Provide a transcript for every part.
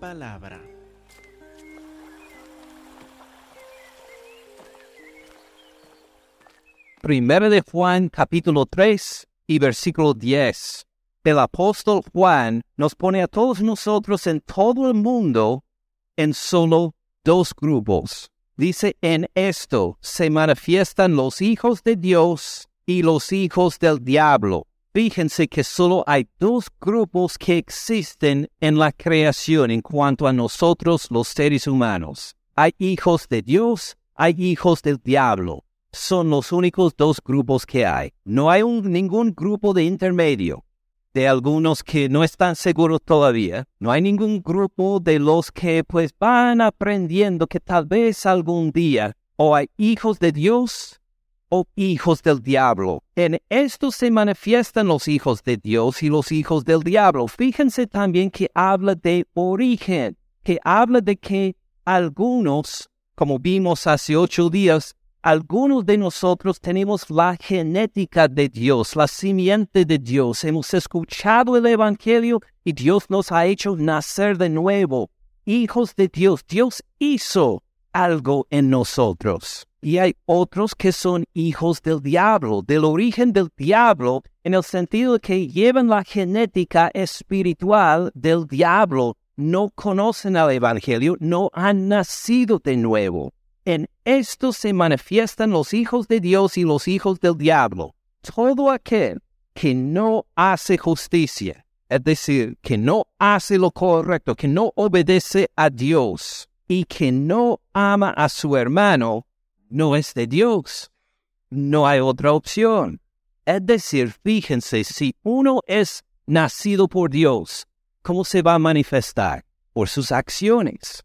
palabra. Primera de Juan capítulo 3 y versículo 10. El apóstol Juan nos pone a todos nosotros en todo el mundo en solo dos grupos. Dice, en esto se manifiestan los hijos de Dios y los hijos del diablo. Fíjense que solo hay dos grupos que existen en la creación en cuanto a nosotros los seres humanos. Hay hijos de Dios, hay hijos del diablo. Son los únicos dos grupos que hay. No hay ningún grupo de intermedio de algunos que no están seguros todavía. No hay ningún grupo de los que pues van aprendiendo que tal vez algún día o hay hijos de Dios o hijos del diablo. En esto se manifiestan los hijos de Dios y los hijos del diablo. Fíjense también que habla de origen, que habla de que algunos, como vimos hace ocho días, algunos de nosotros tenemos la genética de Dios, la simiente de Dios. Hemos escuchado el Evangelio y Dios nos ha hecho nacer de nuevo. Hijos de Dios, Dios hizo algo en nosotros y hay otros que son hijos del diablo, del origen del diablo, en el sentido que llevan la genética espiritual del diablo, no conocen al Evangelio, no han nacido de nuevo. En esto se manifiestan los hijos de Dios y los hijos del diablo. Todo aquel que no hace justicia, es decir, que no hace lo correcto, que no obedece a Dios y que no ama a su hermano, no es de Dios. No hay otra opción. Es decir, fíjense, si uno es nacido por Dios, ¿cómo se va a manifestar? Por sus acciones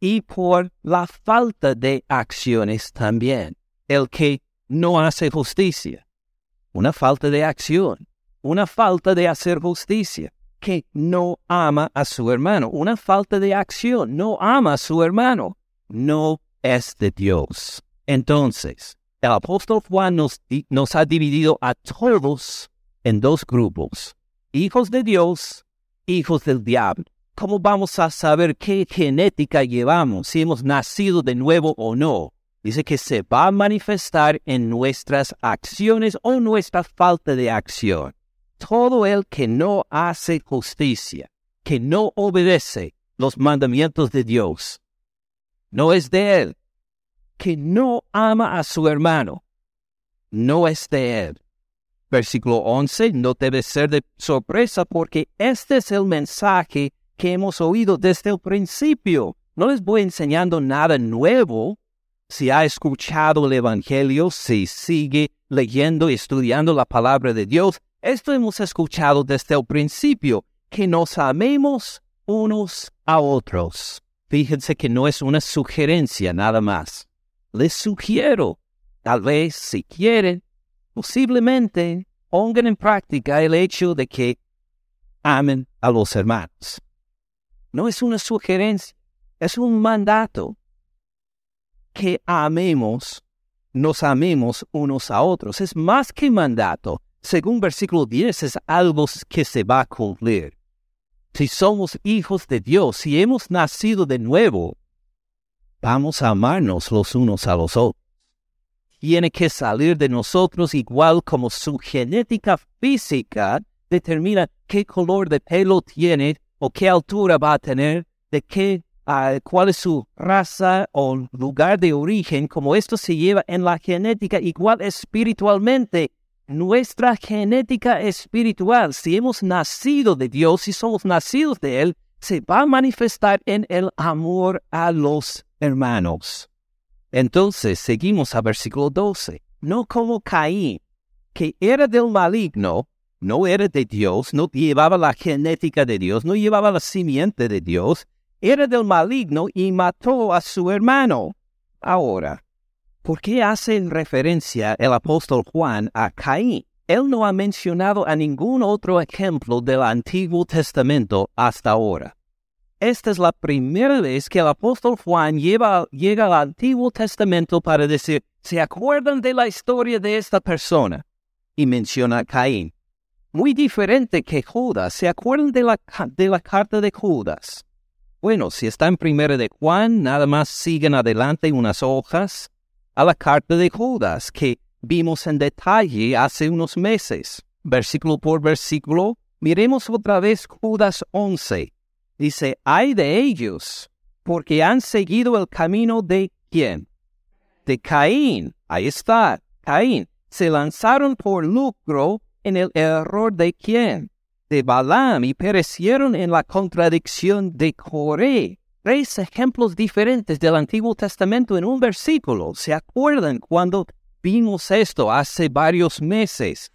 y por la falta de acciones también. El que no hace justicia, una falta de acción, una falta de hacer justicia, que no ama a su hermano, una falta de acción, no ama a su hermano, no es de Dios. Entonces, el apóstol Juan nos, nos ha dividido a todos en dos grupos, hijos de Dios, hijos del diablo. ¿Cómo vamos a saber qué genética llevamos, si hemos nacido de nuevo o no? Dice que se va a manifestar en nuestras acciones o nuestra falta de acción. Todo el que no hace justicia, que no obedece los mandamientos de Dios, no es de él, que no ama a su hermano, no es de él. Versículo 11 no debe ser de sorpresa porque este es el mensaje que hemos oído desde el principio. No les voy enseñando nada nuevo. Si ha escuchado el Evangelio, si sigue leyendo y estudiando la palabra de Dios, esto hemos escuchado desde el principio, que nos amemos unos a otros. Fíjense que no es una sugerencia nada más les sugiero, tal vez si quieren, posiblemente pongan en práctica el hecho de que amen a los hermanos. No es una sugerencia, es un mandato. Que amemos, nos amemos unos a otros. Es más que mandato. Según versículo 10, es algo que se va a cumplir. Si somos hijos de Dios, si hemos nacido de nuevo, Vamos a amarnos los unos a los otros. Tiene que salir de nosotros igual como su genética física determina qué color de pelo tiene o qué altura va a tener, de qué, uh, cuál es su raza o lugar de origen, como esto se lleva en la genética igual espiritualmente. Nuestra genética espiritual, si hemos nacido de Dios, si somos nacidos de Él, se va a manifestar en el amor a los hermanos. Entonces seguimos a versículo 12. No como Caín, que era del maligno, no era de Dios, no llevaba la genética de Dios, no llevaba la simiente de Dios, era del maligno y mató a su hermano. Ahora, ¿por qué hace referencia el apóstol Juan a Caín? Él no ha mencionado a ningún otro ejemplo del Antiguo Testamento hasta ahora. Esta es la primera vez que el apóstol Juan llega al Antiguo Testamento para decir, ¿se acuerdan de la historia de esta persona? Y menciona a Caín. muy diferente que Judas. ¿Se acuerdan de la, de la carta de Judas? Bueno, si está en primera de Juan, nada más siguen adelante unas hojas a la carta de Judas que vimos en detalle hace unos meses. Versículo por versículo, miremos otra vez Judas 11. Dice, hay de ellos, porque han seguido el camino de quién? De Caín. Ahí está, Caín. Se lanzaron por lucro en el error de quién? De Balaam y perecieron en la contradicción de Coré. Tres ejemplos diferentes del Antiguo Testamento en un versículo. ¿Se acuerdan cuando vimos esto hace varios meses?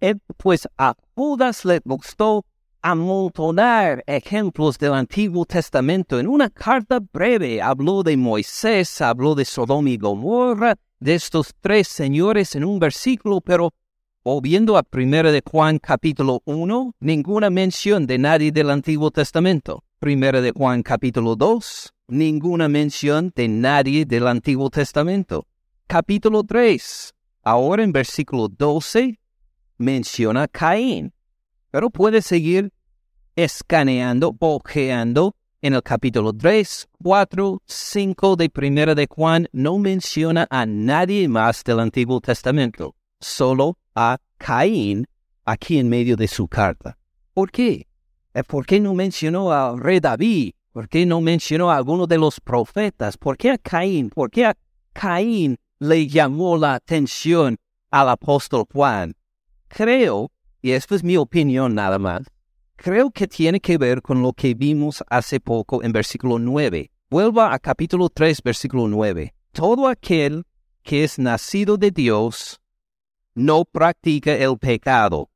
Eh, pues a Judas le gustó amontonar ejemplos del Antiguo Testamento. En una carta breve habló de Moisés, habló de Sodoma y Gomorra, de estos tres señores en un versículo, pero volviendo a 1 de Juan capítulo 1, ninguna mención de nadie del Antiguo Testamento. 1 de Juan capítulo 2, ninguna mención de nadie del Antiguo Testamento. Capítulo 3, ahora en versículo 12, menciona Caín pero puede seguir escaneando, bojeando en el capítulo 3, 4, 5 de Primera de Juan no menciona a nadie más del Antiguo Testamento, solo a Caín aquí en medio de su carta. ¿Por qué? Eh, ¿Por qué no mencionó al rey David? ¿Por qué no mencionó a alguno de los profetas? ¿Por qué a Caín? ¿Por qué a Caín le llamó la atención al apóstol Juan? Creo y esto es mi opinión nada más, creo que tiene que ver con lo que vimos hace poco en versículo 9. Vuelva a capítulo 3, versículo 9. Todo aquel que es nacido de Dios no practica el pecado.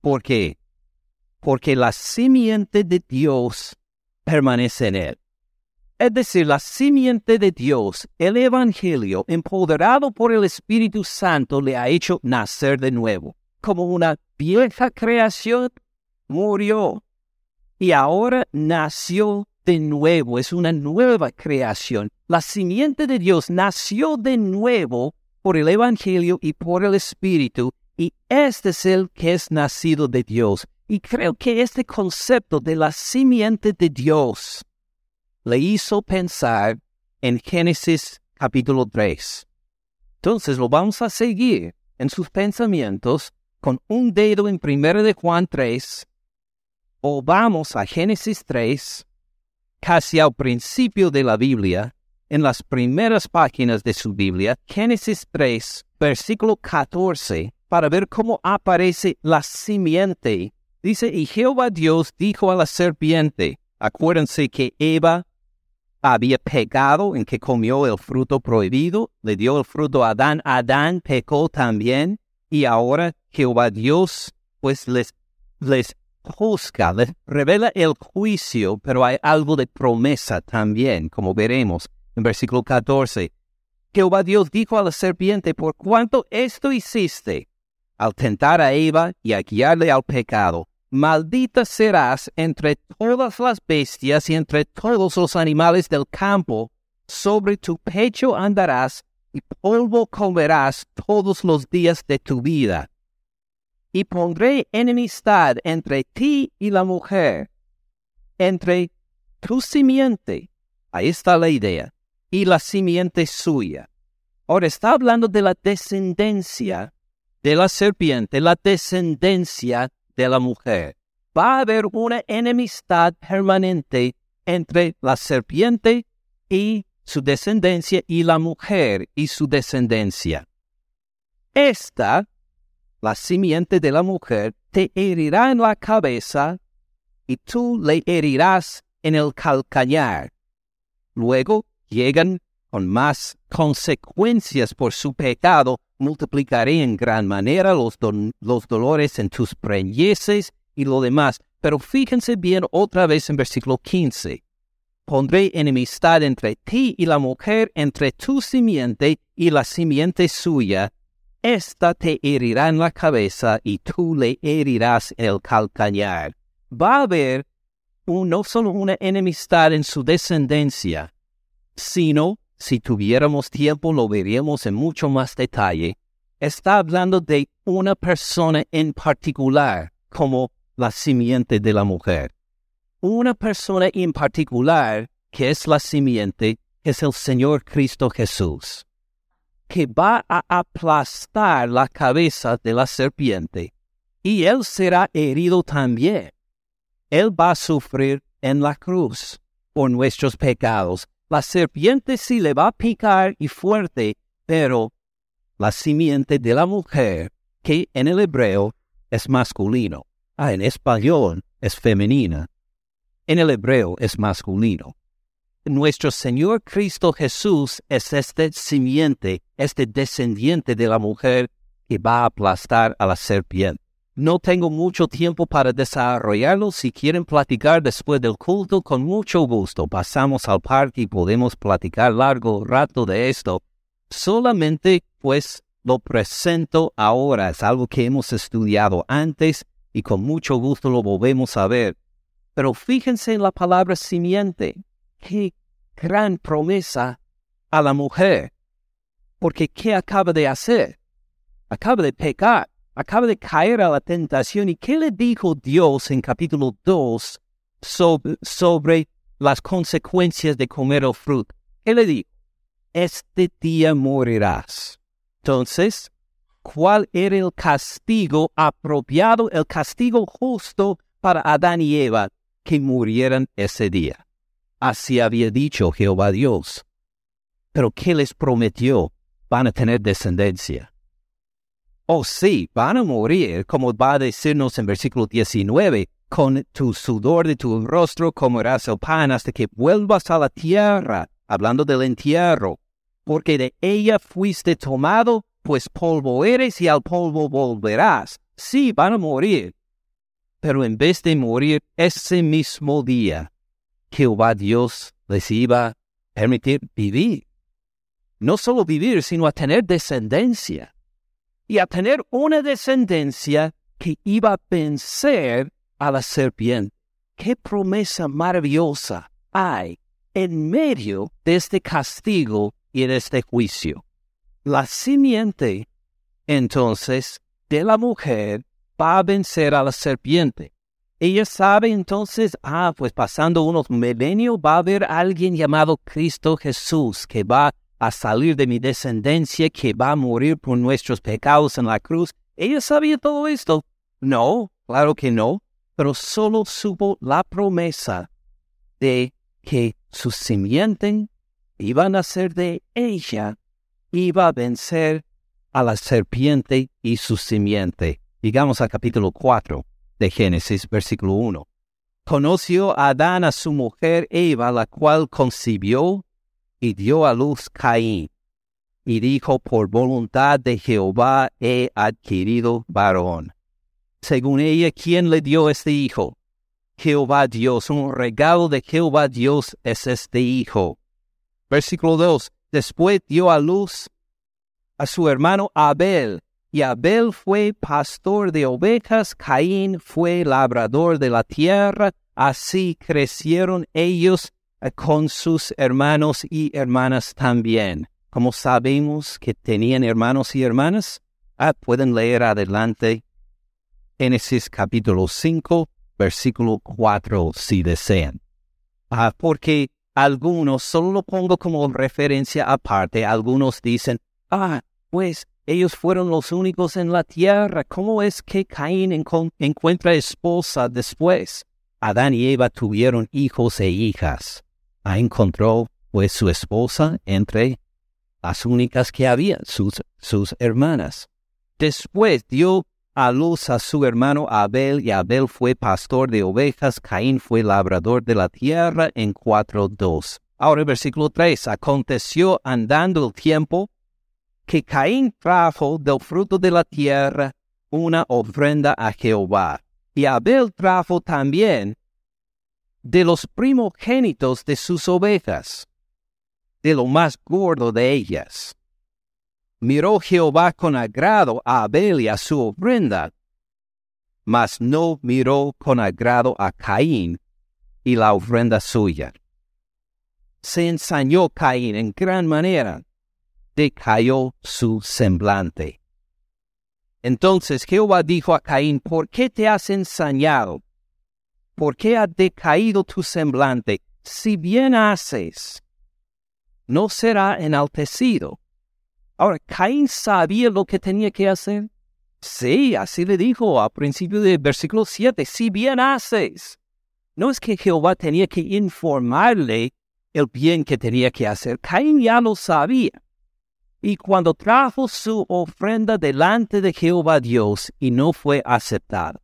¿Por qué? Porque la simiente de Dios permanece en él. Es decir, la simiente de Dios, el Evangelio, empoderado por el Espíritu Santo, le ha hecho nacer de nuevo como una vieja creación, murió y ahora nació de nuevo, es una nueva creación. La simiente de Dios nació de nuevo por el Evangelio y por el Espíritu, y este es el que es nacido de Dios. Y creo que este concepto de la simiente de Dios le hizo pensar en Génesis capítulo 3. Entonces lo vamos a seguir en sus pensamientos con un dedo en 1 de Juan 3 o vamos a Génesis 3, casi al principio de la Biblia, en las primeras páginas de su Biblia, Génesis 3, versículo 14, para ver cómo aparece la simiente. Dice, y Jehová Dios dijo a la serpiente, acuérdense que Eva había pecado en que comió el fruto prohibido, le dio el fruto a Adán, Adán pecó también, y ahora Jehová Dios pues les, les juzga, les revela el juicio, pero hay algo de promesa también, como veremos en versículo 14. Jehová Dios dijo a la serpiente, por cuanto esto hiciste, al tentar a Eva y a guiarle al pecado, maldita serás entre todas las bestias y entre todos los animales del campo, sobre tu pecho andarás y polvo comerás todos los días de tu vida. Y pondré enemistad entre ti y la mujer, entre tu simiente, ahí está la idea, y la simiente suya. Ahora está hablando de la descendencia de la serpiente, la descendencia de la mujer. Va a haber una enemistad permanente entre la serpiente y su descendencia y la mujer y su descendencia. Esta la simiente de la mujer te herirá en la cabeza y tú le herirás en el calcañar. Luego llegan con más consecuencias por su pecado, multiplicaré en gran manera los, los dolores en tus preñeces y lo demás. Pero fíjense bien otra vez en versículo 15. Pondré enemistad entre ti y la mujer, entre tu simiente y la simiente suya, esta te herirá en la cabeza y tú le herirás el calcañar. Va a haber no solo una enemistad en su descendencia, sino, si tuviéramos tiempo, lo veríamos en mucho más detalle, está hablando de una persona en particular como la simiente de la mujer. Una persona en particular que es la simiente es el Señor Cristo Jesús, que va a aplastar la cabeza de la serpiente y él será herido también. Él va a sufrir en la cruz por nuestros pecados. La serpiente sí le va a picar y fuerte, pero la simiente de la mujer, que en el hebreo es masculino, ah, en español es femenina, en el hebreo es masculino. Nuestro Señor Cristo Jesús es este simiente, este descendiente de la mujer que va a aplastar a la serpiente. No tengo mucho tiempo para desarrollarlo. Si quieren platicar después del culto, con mucho gusto pasamos al parque y podemos platicar largo rato de esto. Solamente pues lo presento ahora. Es algo que hemos estudiado antes y con mucho gusto lo volvemos a ver. Pero fíjense en la palabra simiente. Qué gran promesa a la mujer. Porque ¿qué acaba de hacer? Acaba de pecar, acaba de caer a la tentación. ¿Y qué le dijo Dios en capítulo 2 sobre, las consecuencias de comer el fruto? ¿Qué le dijo? Este día morirás. Entonces, ¿cuál era el castigo apropiado, el castigo justo para Adán y Eva que murieran ese día? Así había dicho Jehová Dios. Pero ¿qué les prometió? Van a tener descendencia. Oh sí, van a morir, como va a decirnos en versículo 19, con tu sudor de tu rostro comerás el pan hasta que vuelvas a la tierra, hablando del entierro, porque de ella fuiste tomado, pues polvo eres y al polvo volverás. Sí, van a morir. Pero en vez de morir ese mismo día, Jehová Dios les iba a permitir vivir. No solo vivir, sino a tener descendencia. Y a tener una descendencia que iba a vencer a la serpiente. Qué promesa maravillosa hay en medio de este castigo y de este juicio. La simiente, entonces, de la mujer va a vencer a la serpiente. Ella sabe entonces, ah, pues pasando unos milenios va a haber alguien llamado Cristo Jesús que va a salir de mi descendencia, que va a morir por nuestros pecados en la cruz. ¿Ella sabía todo esto? No, claro que no, pero solo supo la promesa de que su simiente iba a ser de ella, iba a vencer a la serpiente y su simiente. Llegamos al capítulo 4 de Génesis, versículo 1. Conoció Adán a su mujer Eva, la cual concibió y dio a luz Caín. Y dijo, por voluntad de Jehová he adquirido varón. Según ella, ¿quién le dio este hijo? Jehová Dios, un regalo de Jehová Dios es este hijo. Versículo 2. Después dio a luz a su hermano Abel, y Abel fue pastor de ovejas, Caín fue labrador de la tierra, así crecieron ellos con sus hermanos y hermanas también. Como sabemos que tenían hermanos y hermanas, ah, pueden leer adelante Génesis capítulo 5, versículo 4 si desean. Ah, porque algunos, solo lo pongo como referencia aparte, algunos dicen, ah, pues ellos fueron los únicos en la tierra. ¿Cómo es que Caín encuentra esposa después? Adán y Eva tuvieron hijos e hijas. ¿A encontró pues su esposa entre las únicas que había, sus, sus hermanas. Después dio a luz a su hermano Abel, y Abel fue pastor de ovejas, Caín fue labrador de la tierra en 4.2. Ahora versículo 3. Aconteció andando el tiempo que Caín trajo del fruto de la tierra una ofrenda a Jehová. Y Abel trajo también de los primogénitos de sus ovejas, de lo más gordo de ellas. Miró Jehová con agrado a Abel y a su ofrenda, mas no miró con agrado a Caín y la ofrenda suya. Se ensañó Caín en gran manera decayó su semblante. Entonces Jehová dijo a Caín, ¿por qué te has ensañado? ¿Por qué ha decaído tu semblante? Si bien haces, no será enaltecido. Ahora, Caín sabía lo que tenía que hacer. Sí, así le dijo al principio del versículo 7, si bien haces. No es que Jehová tenía que informarle el bien que tenía que hacer. Caín ya lo sabía. Y cuando trajo su ofrenda delante de Jehová Dios y no fue aceptada.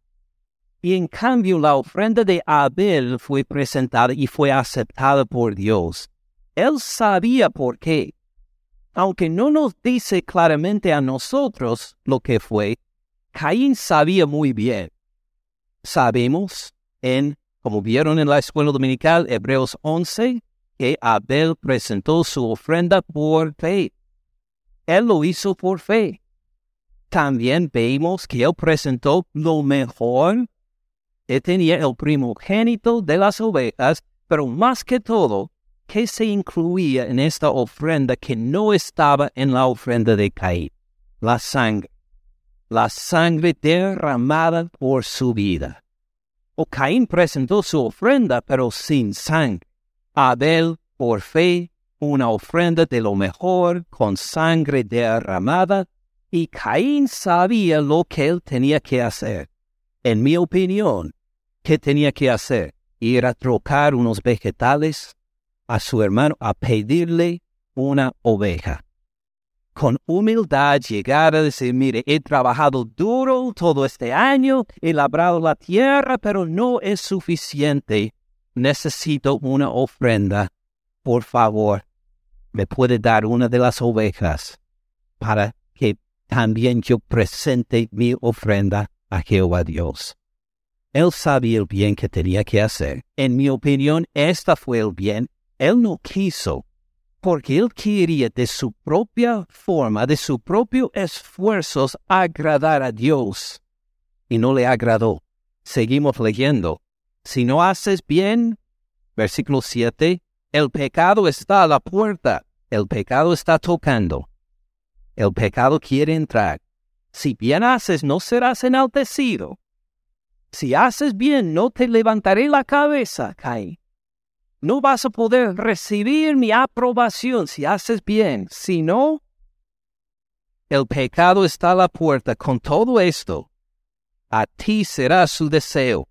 Y en cambio la ofrenda de Abel fue presentada y fue aceptada por Dios. Él sabía por qué. Aunque no nos dice claramente a nosotros lo que fue, Caín sabía muy bien. Sabemos en, como vieron en la escuela dominical, Hebreos 11, que Abel presentó su ofrenda por fe. Él lo hizo por fe. También vemos que él presentó lo mejor. Tenía el primogénito de las ovejas, pero más que todo, ¿qué se incluía en esta ofrenda que no estaba en la ofrenda de Caín? La sangre. La sangre derramada por su vida. O Caín presentó su ofrenda, pero sin sangre. Abel, por fe, una ofrenda de lo mejor con sangre derramada, y Caín sabía lo que él tenía que hacer. En mi opinión, ¿qué tenía que hacer? Ir a trocar unos vegetales a su hermano a pedirle una oveja. Con humildad llegar a decir, mire, he trabajado duro todo este año, he labrado la tierra, pero no es suficiente. Necesito una ofrenda. Por favor, me puede dar una de las ovejas para que también yo presente mi ofrenda a Jehová Dios. Él sabía el bien que tenía que hacer. En mi opinión, esta fue el bien. Él no quiso, porque él quería de su propia forma, de su propio esfuerzos, agradar a Dios. Y no le agradó. Seguimos leyendo. Si no haces bien, versículo 7, el pecado está a la puerta, el pecado está tocando. El pecado quiere entrar. Si bien haces, no serás enaltecido. Si haces bien, no te levantaré la cabeza, Caín. No vas a poder recibir mi aprobación si haces bien. Si no, el pecado está a la puerta. Con todo esto, a ti será su deseo.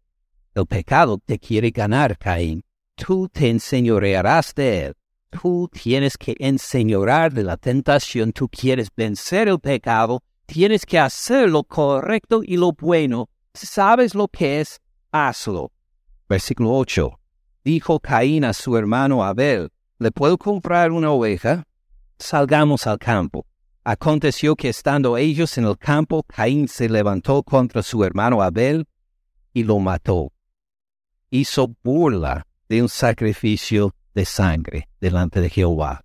El pecado te quiere ganar, Caín tú te enseñorearás de él. Tú tienes que enseñorar de la tentación, tú quieres vencer el pecado, tienes que hacer lo correcto y lo bueno. ¿Sabes lo que es? Hazlo. Versículo 8. Dijo Caín a su hermano Abel, ¿le puedo comprar una oveja? Salgamos al campo. Aconteció que estando ellos en el campo, Caín se levantó contra su hermano Abel y lo mató. Hizo burla de un sacrificio de sangre delante de Jehová,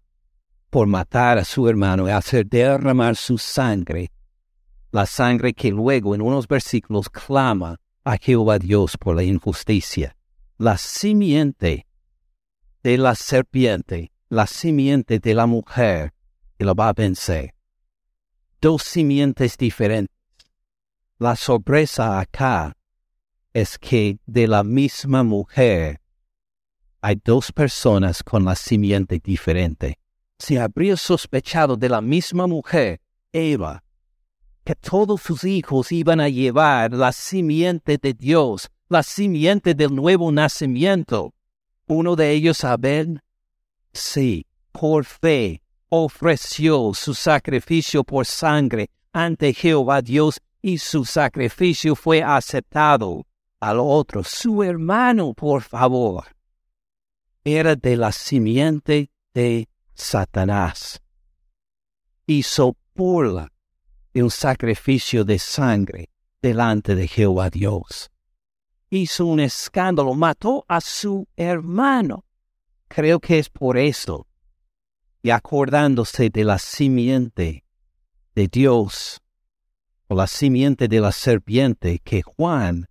por matar a su hermano y hacer derramar su sangre, la sangre que luego en unos versículos clama a Jehová Dios por la injusticia. La simiente de la serpiente, la simiente de la mujer, que lo va a vencer. Dos simientes diferentes. La sorpresa acá es que de la misma mujer hay dos personas con la simiente diferente. Se habría sospechado de la misma mujer, Eva, que todos sus hijos iban a llevar la simiente de Dios, la simiente del nuevo nacimiento. Uno de ellos, Abel, sí, por fe, ofreció su sacrificio por sangre ante Jehová Dios y su sacrificio fue aceptado. Al otro, su hermano, por favor, era de la simiente de Satanás. Hizo burla de un sacrificio de sangre delante de Jehová Dios. Hizo un escándalo, mató a su hermano. Creo que es por eso. Y acordándose de la simiente de Dios, o la simiente de la serpiente que Juan,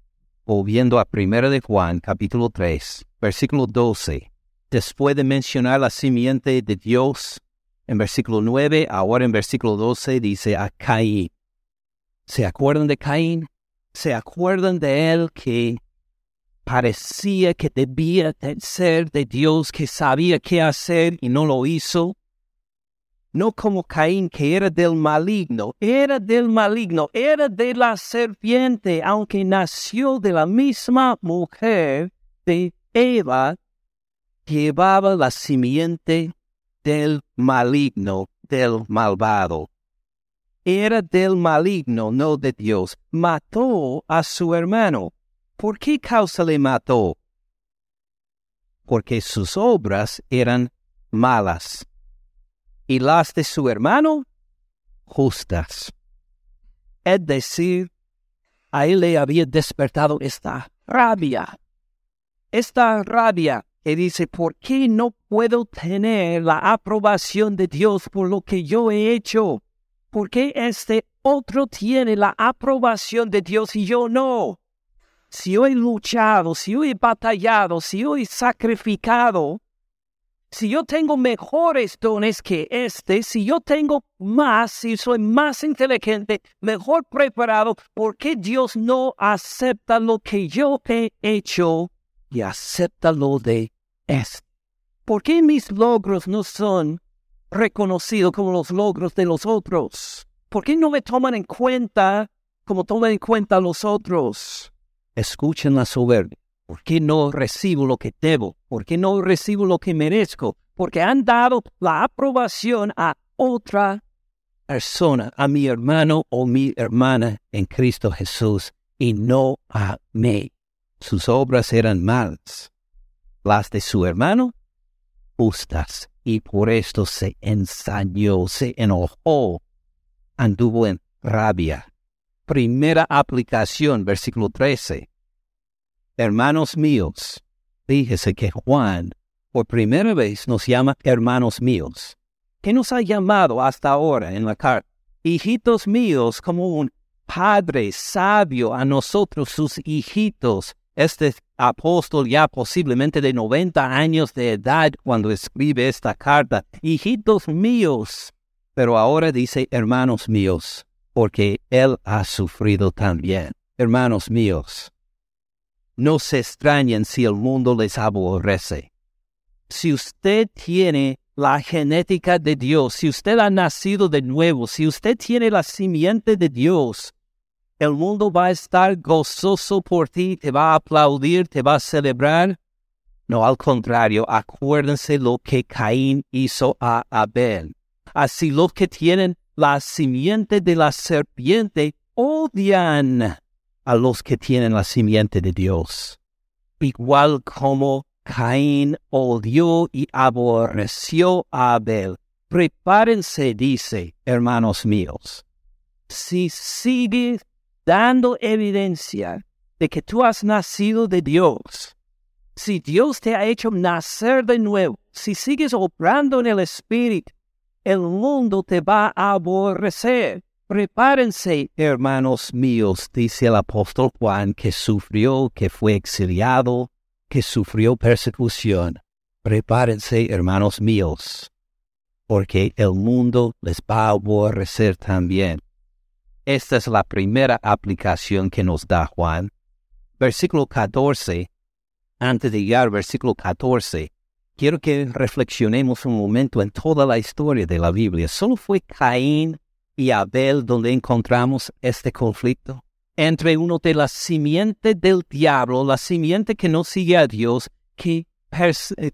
volviendo a 1 de Juan, capítulo 3, versículo 12, después de mencionar la simiente de Dios, en versículo 9, ahora en versículo 12 dice a Caín. ¿Se acuerdan de Caín? ¿Se acuerdan de él que parecía que debía ser de Dios, que sabía qué hacer y no lo hizo? No como Caín, que era del maligno, era del maligno, era de la serpiente, aunque nació de la misma mujer de Eva, llevaba la simiente del maligno, del malvado. Era del maligno, no de Dios. Mató a su hermano. ¿Por qué causa le mató? Porque sus obras eran malas y las de su hermano justas. Es decir, a él le había despertado esta rabia, esta rabia que dice, ¿por qué no puedo tener la aprobación de Dios por lo que yo he hecho? ¿Por qué este otro tiene la aprobación de Dios y yo no? Si yo he luchado, si yo he batallado, si yo he sacrificado, si yo tengo mejores dones que este, si yo tengo más, si soy más inteligente, mejor preparado, ¿por qué Dios no acepta lo que yo he hecho y acepta lo de es, ¿por qué mis logros no son reconocidos como los logros de los otros? ¿Por qué no me toman en cuenta como toman en cuenta los otros? Escuchen la soberbia. ¿Por qué no recibo lo que debo? ¿Por qué no recibo lo que merezco? Porque han dado la aprobación a otra persona, a mi hermano o mi hermana en Cristo Jesús, y no a mí. Sus obras eran malas las de su hermano y por esto se ensañó, se enojó, anduvo en rabia. Primera aplicación, versículo 13. Hermanos míos, fíjese que Juan por primera vez nos llama hermanos míos. ¿Qué nos ha llamado hasta ahora en la carta? Hijitos míos, como un padre sabio a nosotros, sus hijitos, este apóstol ya posiblemente de 90 años de edad cuando escribe esta carta, hijitos míos, pero ahora dice hermanos míos, porque él ha sufrido también. Hermanos míos, no se extrañen si el mundo les aborrece. Si usted tiene la genética de Dios, si usted ha nacido de nuevo, si usted tiene la simiente de Dios, el mundo va a estar gozoso por ti, te va a aplaudir, te va a celebrar. No, al contrario, acuérdense lo que Caín hizo a Abel. Así los que tienen la simiente de la serpiente odian a los que tienen la simiente de Dios. Igual como Caín odió y aborreció a Abel. Prepárense, dice, hermanos míos. Si sigues dando evidencia de que tú has nacido de Dios, si Dios te ha hecho nacer de nuevo, si sigues obrando en el Espíritu, el mundo te va a aborrecer. Prepárense, hermanos míos, dice el apóstol Juan, que sufrió, que fue exiliado, que sufrió persecución. Prepárense, hermanos míos, porque el mundo les va a aborrecer también. Esta es la primera aplicación que nos da Juan. Versículo 14. Antes de llegar al versículo 14, quiero que reflexionemos un momento en toda la historia de la Biblia. ¿Solo fue Caín y Abel donde encontramos este conflicto? Entre uno de la simiente del diablo, la simiente que no sigue a Dios, que,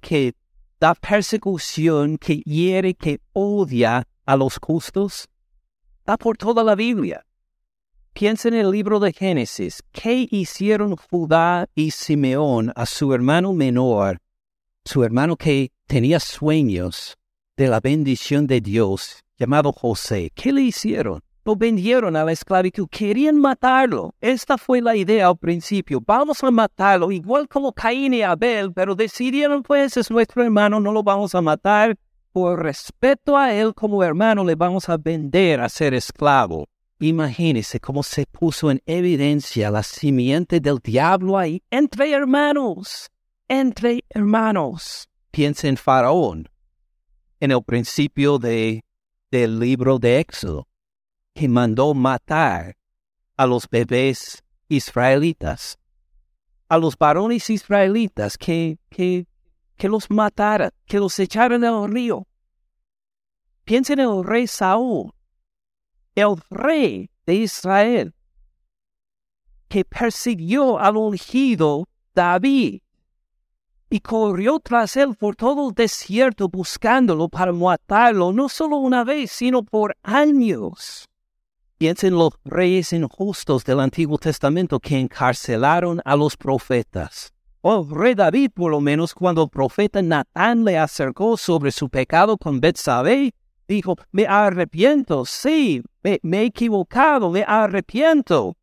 que da persecución, que hiere, que odia a los justos, da por toda la Biblia. Piensa en el libro de Génesis. ¿Qué hicieron Judá y Simeón a su hermano menor, su hermano que tenía sueños de la bendición de Dios, llamado José? ¿Qué le hicieron? Lo vendieron a la esclavitud. Querían matarlo. Esta fue la idea al principio. Vamos a matarlo, igual como Caín y Abel, pero decidieron, pues, es nuestro hermano, no lo vamos a matar por respeto a él como hermano le vamos a vender a ser esclavo. Imagínese cómo se puso en evidencia la simiente del diablo ahí entre hermanos, entre hermanos. Piensa en Faraón, en el principio de, del libro de Éxodo, que mandó matar a los bebés israelitas, a los varones israelitas que, que, que los mataran, que los echaran al río. Piensen en el rey Saúl, el rey de Israel, que persiguió al ungido David y corrió tras él por todo el desierto buscándolo para matarlo, no solo una vez, sino por años. Piensen los reyes injustos del Antiguo Testamento que encarcelaron a los profetas. Oh, rey David, por lo menos, cuando el profeta Natán le acercó sobre su pecado con Betsabé, dijo, me arrepiento, sí, me, me he equivocado, me arrepiento.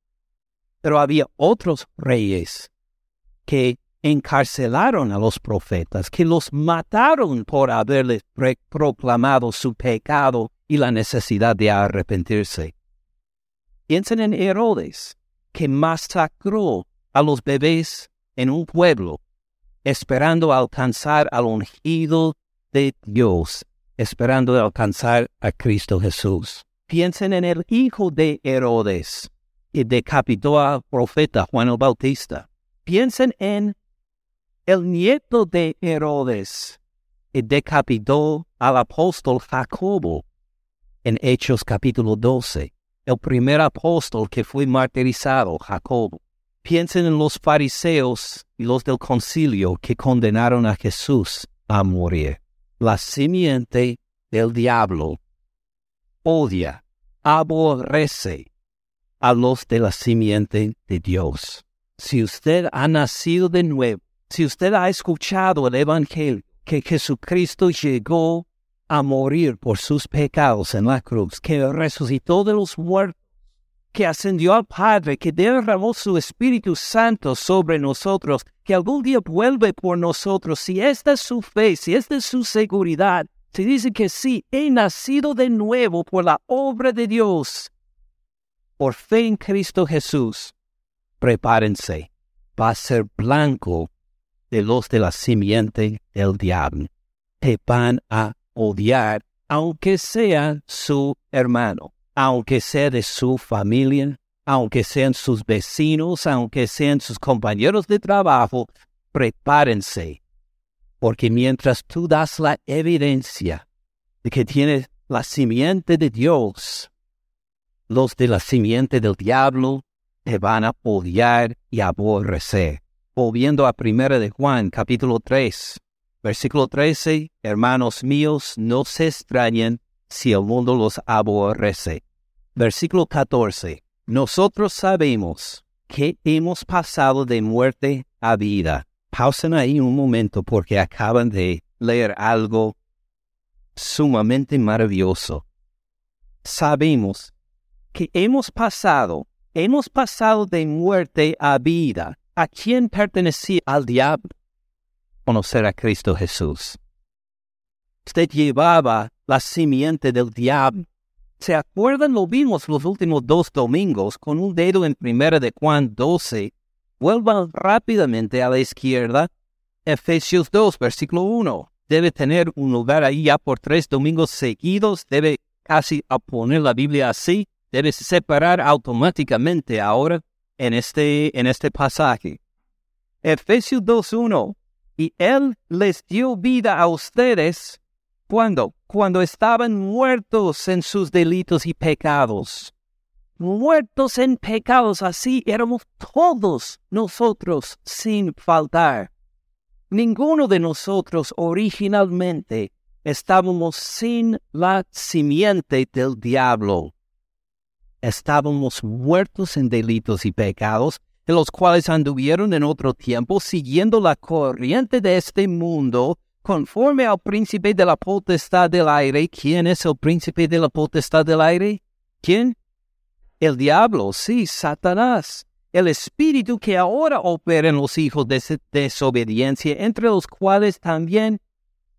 Pero había otros reyes que encarcelaron a los profetas, que los mataron por haberles proclamado su pecado y la necesidad de arrepentirse. Piensen en Herodes, que masacró a los bebés en un pueblo, esperando alcanzar al ungido de Dios, esperando alcanzar a Cristo Jesús. Piensen en el hijo de Herodes, que decapitó al profeta Juan el Bautista. Piensen en el nieto de Herodes y decapitó al apóstol Jacobo en Hechos capítulo 12, el primer apóstol que fue martirizado, Jacobo. Piensen en los fariseos y los del concilio que condenaron a Jesús a morir. La simiente del diablo odia, aborrece a los de la simiente de Dios. Si usted ha nacido de nuevo, si usted ha escuchado el Evangelio, que Jesucristo llegó a morir por sus pecados en la cruz, que resucitó de los muertos, que ascendió al Padre, que derramó su Espíritu Santo sobre nosotros, que algún día vuelve por nosotros, si esta es su fe, si esta es su seguridad, si dice que sí, he nacido de nuevo por la obra de Dios, por fe en Cristo Jesús, prepárense, va a ser blanco de los de la simiente del diablo. Te van a odiar, aunque sea su hermano, aunque sea de su familia, aunque sean sus vecinos, aunque sean sus compañeros de trabajo, prepárense, porque mientras tú das la evidencia de que tienes la simiente de Dios, los de la simiente del diablo te van a odiar y aborrecer volviendo a Primera de Juan, capítulo 3, versículo 13, hermanos míos, no se extrañen si el mundo los aborrece. Versículo 14, nosotros sabemos que hemos pasado de muerte a vida. Pausen ahí un momento porque acaban de leer algo sumamente maravilloso. Sabemos que hemos pasado, hemos pasado de muerte a vida. ¿A quién pertenecía al diablo? Conocer a Cristo Jesús. Usted llevaba la simiente del diablo. ¿Se acuerdan? Lo vimos los últimos dos domingos con un dedo en primera de Juan 12. Vuelvan rápidamente a la izquierda. Efesios 2, versículo 1. Debe tener un lugar ahí ya por tres domingos seguidos. Debe casi poner la Biblia así. Debe separar automáticamente ahora en este, en este pasaje. Efesios 2.1. Y Él les dio vida a ustedes cuando, cuando estaban muertos en sus delitos y pecados. Muertos en pecados, así éramos todos nosotros sin faltar. Ninguno de nosotros originalmente estábamos sin la simiente del diablo estábamos muertos en delitos y pecados, en los cuales anduvieron en otro tiempo siguiendo la corriente de este mundo, conforme al príncipe de la potestad del aire. ¿Quién es el príncipe de la potestad del aire? ¿Quién? El diablo, sí, Satanás. El espíritu que ahora opera en los hijos de desobediencia, entre los cuales también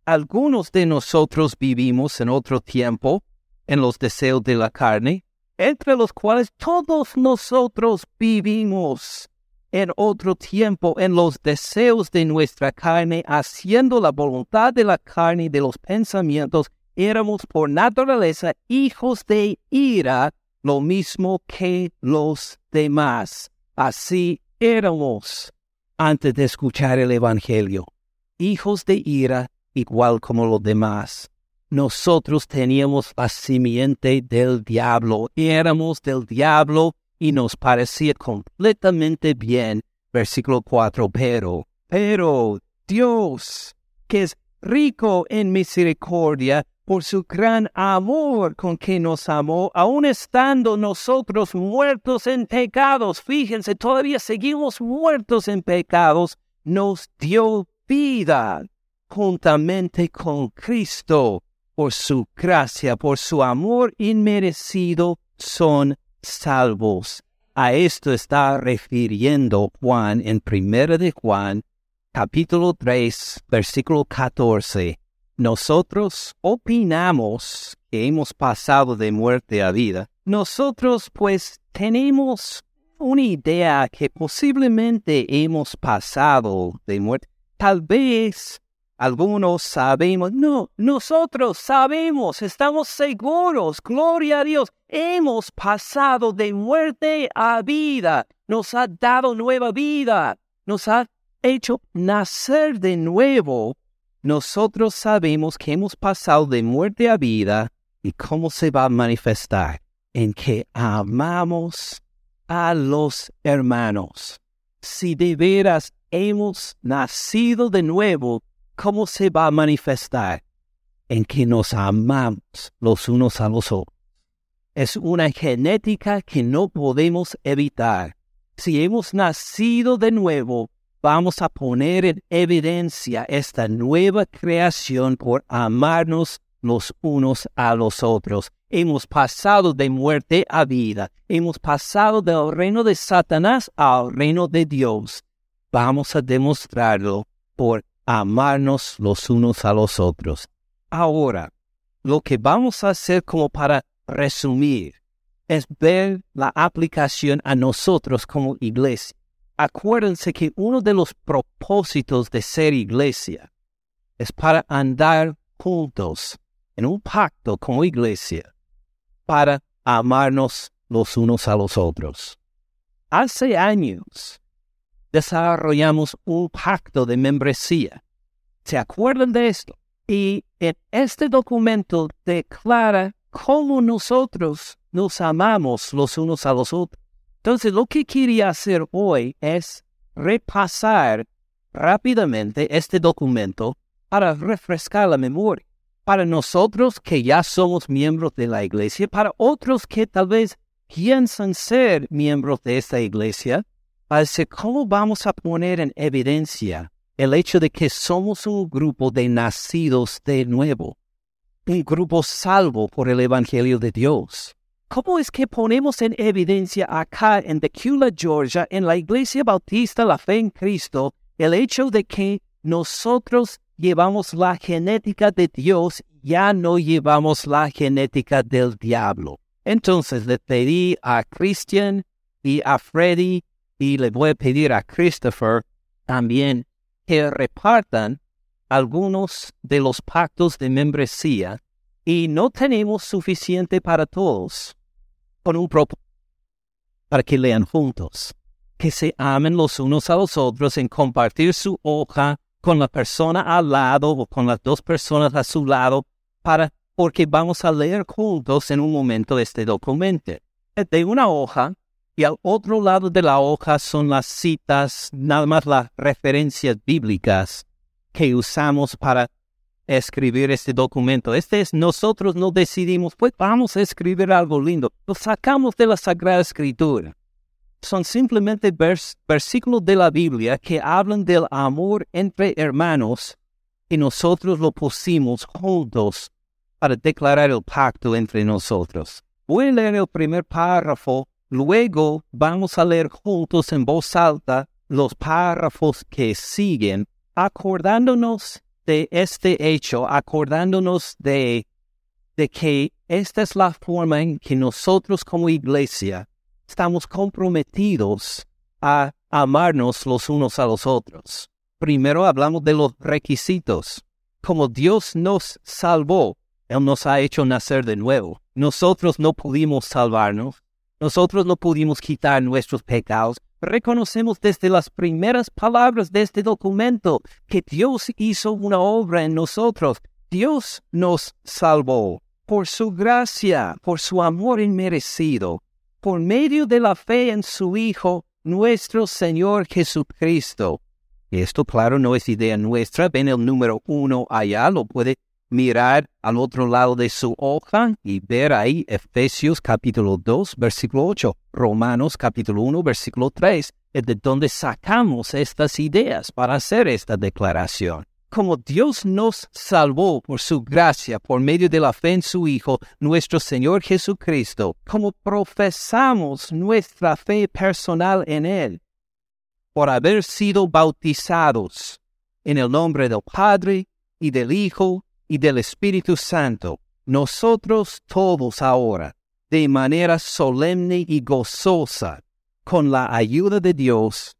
algunos de nosotros vivimos en otro tiempo, en los deseos de la carne, entre los cuales todos nosotros vivimos en otro tiempo en los deseos de nuestra carne, haciendo la voluntad de la carne y de los pensamientos, éramos por naturaleza hijos de ira, lo mismo que los demás. Así éramos antes de escuchar el Evangelio, hijos de ira igual como los demás. Nosotros teníamos la simiente del diablo, éramos del diablo y nos parecía completamente bien. Versículo 4, pero, pero Dios, que es rico en misericordia, por su gran amor con que nos amó, aun estando nosotros muertos en pecados, fíjense, todavía seguimos muertos en pecados, nos dio vida juntamente con Cristo. Por su gracia, por su amor inmerecido, son salvos. A esto está refiriendo Juan en 1 de Juan, capítulo 3, versículo 14. Nosotros opinamos que hemos pasado de muerte a vida. Nosotros pues tenemos una idea que posiblemente hemos pasado de muerte. Tal vez algunos sabemos, no, nosotros sabemos, estamos seguros, gloria a Dios, hemos pasado de muerte a vida, nos ha dado nueva vida, nos ha hecho nacer de nuevo nosotros sabemos que hemos pasado de muerte a vida y cómo se va a manifestar en que amamos a los hermanos. Si de veras hemos nacido de nuevo, ¿cómo se va a manifestar? En que nos amamos los unos a los otros. Es una genética que no podemos evitar. Si hemos nacido de nuevo, vamos a poner en evidencia esta nueva creación por amarnos los unos a los otros. Hemos pasado de muerte a vida. Hemos pasado del reino de Satanás al reino de Dios. Vamos a demostrarlo por amarnos los unos a los otros. Ahora, lo que vamos a hacer como para resumir es ver la aplicación a nosotros como iglesia acuérdense que uno de los propósitos de ser iglesia es para andar juntos en un pacto como iglesia, para amarnos los unos a los otros. Hace años desarrollamos un pacto de membresía. ¿Se acuerdan de esto? Y en este documento declara cómo nosotros nos amamos los unos a los otros. Entonces, lo que quería hacer hoy es repasar rápidamente este documento para refrescar la memoria. Para nosotros que ya somos miembros de la iglesia, para otros que tal vez piensan ser miembros de esta iglesia, cómo vamos a poner en evidencia el hecho de que somos un grupo de nacidos de nuevo, un grupo salvo por el Evangelio de Dios. ¿Cómo es que ponemos en evidencia acá en Decula, Georgia, en la Iglesia Bautista La Fe en Cristo, el hecho de que nosotros llevamos la genética de Dios, ya no llevamos la genética del diablo? Entonces le pedí a Christian y a Freddy y le voy a pedir a Christopher también que repartan algunos de los pactos de membresía y no tenemos suficiente para todos con un propósito para que lean juntos, que se amen los unos a los otros en compartir su hoja con la persona al lado o con las dos personas a su lado, para, porque vamos a leer juntos en un momento este documento. De una hoja y al otro lado de la hoja son las citas, nada más las referencias bíblicas que usamos para escribir este documento. Este es nosotros no decidimos, pues vamos a escribir algo lindo. Lo sacamos de la Sagrada Escritura. Son simplemente versículos de la Biblia que hablan del amor entre hermanos y nosotros lo pusimos juntos para declarar el pacto entre nosotros. Voy a leer el primer párrafo, luego vamos a leer juntos en voz alta los párrafos que siguen, acordándonos de este hecho, acordándonos de, de que esta es la forma en que nosotros como iglesia estamos comprometidos a amarnos los unos a los otros. Primero hablamos de los requisitos. Como Dios nos salvó, Él nos ha hecho nacer de nuevo. nosotros no pudimos salvarnos, nosotros no pudimos quitar nuestros pecados. Reconocemos desde las primeras palabras de este documento que Dios hizo una obra en nosotros. Dios nos salvó por su gracia, por su amor inmerecido, por medio de la fe en su Hijo, nuestro Señor Jesucristo. Esto, claro, no es idea nuestra. Ven el número uno allá, lo puede mirar al otro lado de su hoja y ver ahí Efesios capítulo 2, versículo 8, Romanos capítulo 1, versículo 3, es de donde sacamos estas ideas para hacer esta declaración. Como Dios nos salvó por su gracia, por medio de la fe en su Hijo, nuestro Señor Jesucristo, como profesamos nuestra fe personal en Él, por haber sido bautizados en el nombre del Padre y del Hijo y del Espíritu Santo, nosotros todos ahora, de manera solemne y gozosa, con la ayuda de Dios,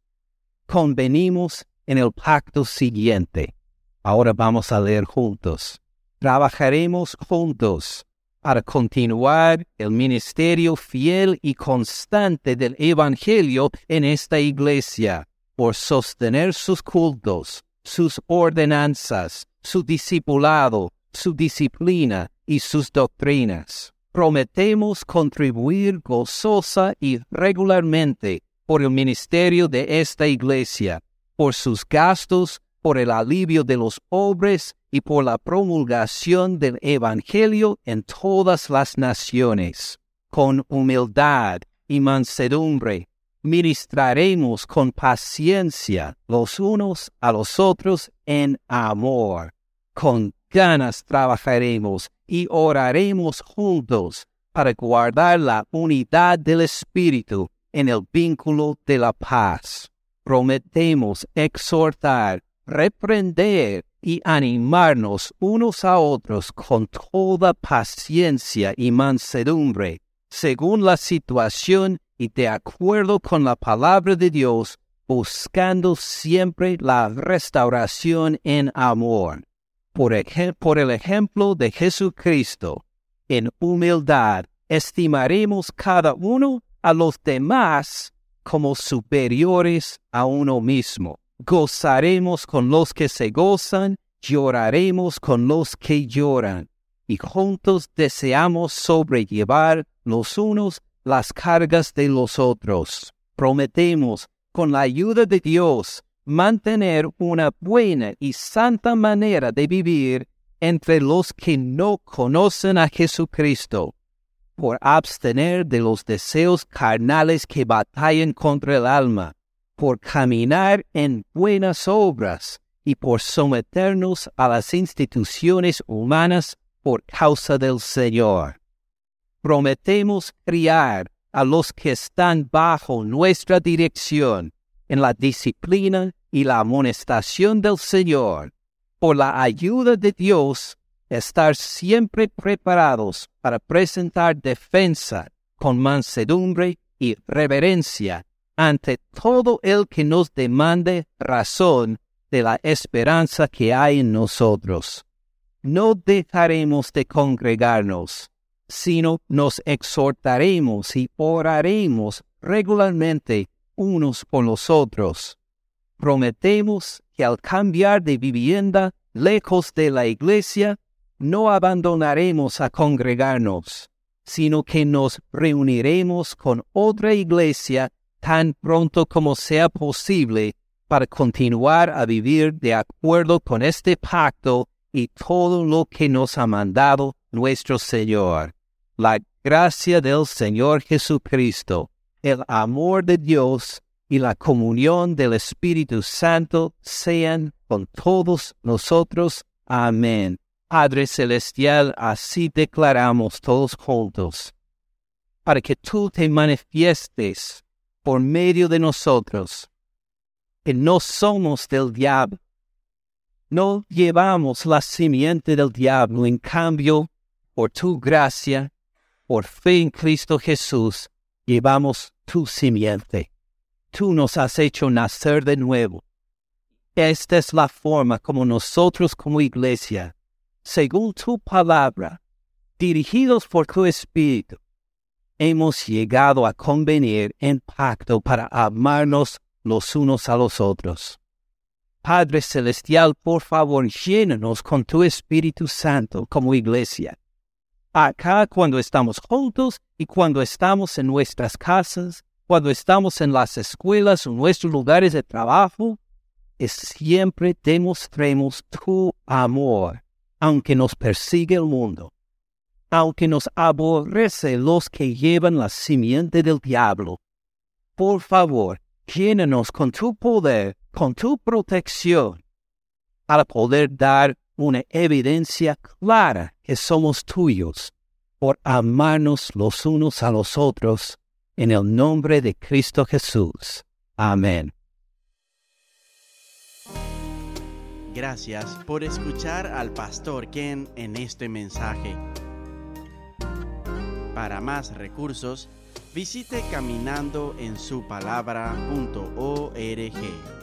convenimos en el pacto siguiente. Ahora vamos a leer juntos. Trabajaremos juntos para continuar el ministerio fiel y constante del Evangelio en esta iglesia, por sostener sus cultos, sus ordenanzas, su discipulado, su disciplina y sus doctrinas. Prometemos contribuir gozosa y regularmente por el ministerio de esta iglesia, por sus gastos, por el alivio de los pobres y por la promulgación del Evangelio en todas las naciones. Con humildad y mansedumbre ministraremos con paciencia los unos a los otros en amor. Con ganas trabajaremos y oraremos juntos para guardar la unidad del Espíritu en el vínculo de la paz. Prometemos exhortar, reprender y animarnos unos a otros con toda paciencia y mansedumbre, según la situación y de acuerdo con la palabra de Dios, buscando siempre la restauración en amor. Por, por el ejemplo de Jesucristo, en humildad, estimaremos cada uno a los demás como superiores a uno mismo. Gozaremos con los que se gozan, lloraremos con los que lloran, y juntos deseamos sobrellevar los unos las cargas de los otros. Prometemos, con la ayuda de Dios, mantener una buena y santa manera de vivir entre los que no conocen a Jesucristo, por abstener de los deseos carnales que batallan contra el alma, por caminar en buenas obras y por someternos a las instituciones humanas por causa del Señor prometemos criar a los que están bajo nuestra dirección en la disciplina y la amonestación del Señor. Por la ayuda de Dios, estar siempre preparados para presentar defensa con mansedumbre y reverencia ante todo el que nos demande razón de la esperanza que hay en nosotros. No dejaremos de congregarnos sino nos exhortaremos y oraremos regularmente unos por los otros. Prometemos que al cambiar de vivienda lejos de la iglesia, no abandonaremos a congregarnos, sino que nos reuniremos con otra iglesia tan pronto como sea posible para continuar a vivir de acuerdo con este pacto y todo lo que nos ha mandado nuestro Señor la gracia del Señor Jesucristo, el amor de Dios y la comunión del Espíritu Santo sean con todos nosotros. Amén. Padre Celestial, así declaramos todos juntos, para que tú te manifiestes por medio de nosotros, que no somos del diablo, no llevamos la simiente del diablo, en cambio, por tu gracia, por fe en Cristo Jesús, llevamos tu simiente. Tú nos has hecho nacer de nuevo. Esta es la forma como nosotros como iglesia, según tu palabra, dirigidos por tu Espíritu, hemos llegado a convenir en pacto para amarnos los unos a los otros. Padre Celestial, por favor, llénanos con tu Espíritu Santo como iglesia. Acá cuando estamos juntos y cuando estamos en nuestras casas, cuando estamos en las escuelas o nuestros lugares de trabajo, siempre demostremos tu amor, aunque nos persigue el mundo aunque nos aborrece los que llevan la simiente del diablo. Por favor, llénanos con tu poder, con tu protección, para poder dar una evidencia clara que somos tuyos, por amarnos los unos a los otros, en el nombre de Cristo Jesús. Amén. Gracias por escuchar al pastor Ken en este mensaje. Para más recursos, visite caminandoensupalabra.org.